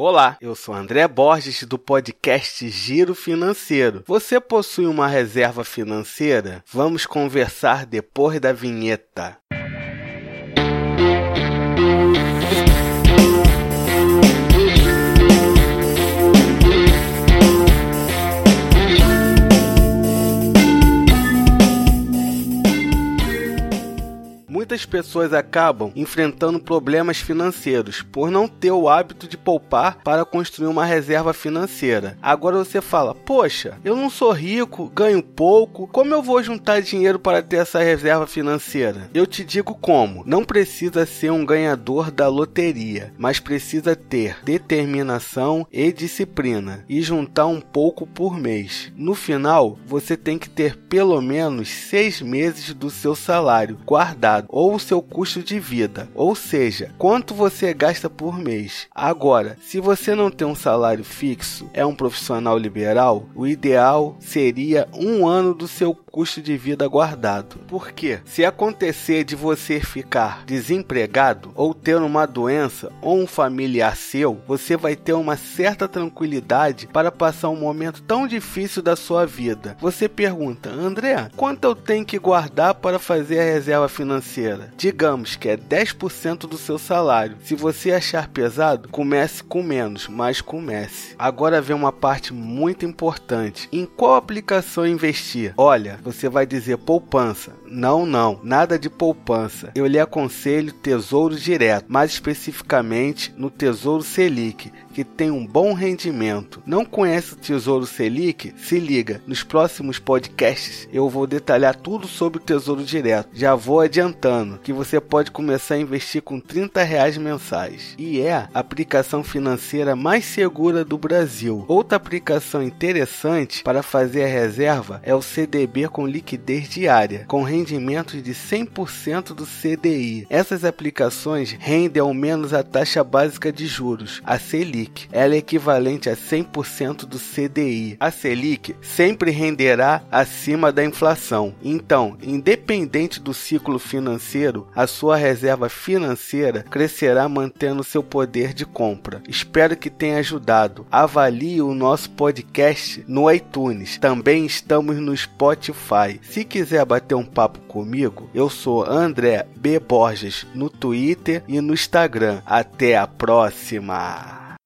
Olá, eu sou André Borges do podcast Giro Financeiro. Você possui uma reserva financeira? Vamos conversar depois da vinheta. Muitas pessoas acabam enfrentando problemas financeiros por não ter o hábito de poupar para construir uma reserva financeira. Agora você fala: Poxa, eu não sou rico, ganho pouco, como eu vou juntar dinheiro para ter essa reserva financeira? Eu te digo como: não precisa ser um ganhador da loteria, mas precisa ter determinação e disciplina e juntar um pouco por mês. No final, você tem que ter pelo menos seis meses do seu salário guardado ou o seu custo de vida, ou seja, quanto você gasta por mês. Agora, se você não tem um salário fixo, é um profissional liberal, o ideal seria um ano do seu custo de vida guardado. Porque se acontecer de você ficar desempregado ou ter uma doença ou um familiar seu, você vai ter uma certa tranquilidade para passar um momento tão difícil da sua vida. Você pergunta, André, quanto eu tenho que guardar para fazer a reserva financeira? Digamos que é 10% do seu salário. Se você achar pesado, comece com menos, mas comece. Agora vem uma parte muito importante. Em qual aplicação investir? Olha, você vai dizer poupança. Não, não, nada de poupança. Eu lhe aconselho Tesouro Direto, mais especificamente no Tesouro Selic, que tem um bom rendimento. Não conhece o Tesouro Selic? Se liga, nos próximos podcasts eu vou detalhar tudo sobre o Tesouro Direto. Já vou adiantando que você pode começar a investir com 30 reais mensais. E é a aplicação financeira mais segura do Brasil. Outra aplicação interessante para fazer a reserva é o CDB com liquidez diária, com rendimentos de 100% do CDI. Essas aplicações rendem ao menos a taxa básica de juros, a Selic ela é equivalente a 100% do CDI. A Selic sempre renderá acima da inflação. Então, independente do ciclo financeiro, a sua reserva financeira crescerá mantendo seu poder de compra. Espero que tenha ajudado. Avalie o nosso podcast no iTunes. Também estamos no Spotify. Se quiser bater um papo comigo, eu sou André B Borges no Twitter e no Instagram. Até a próxima.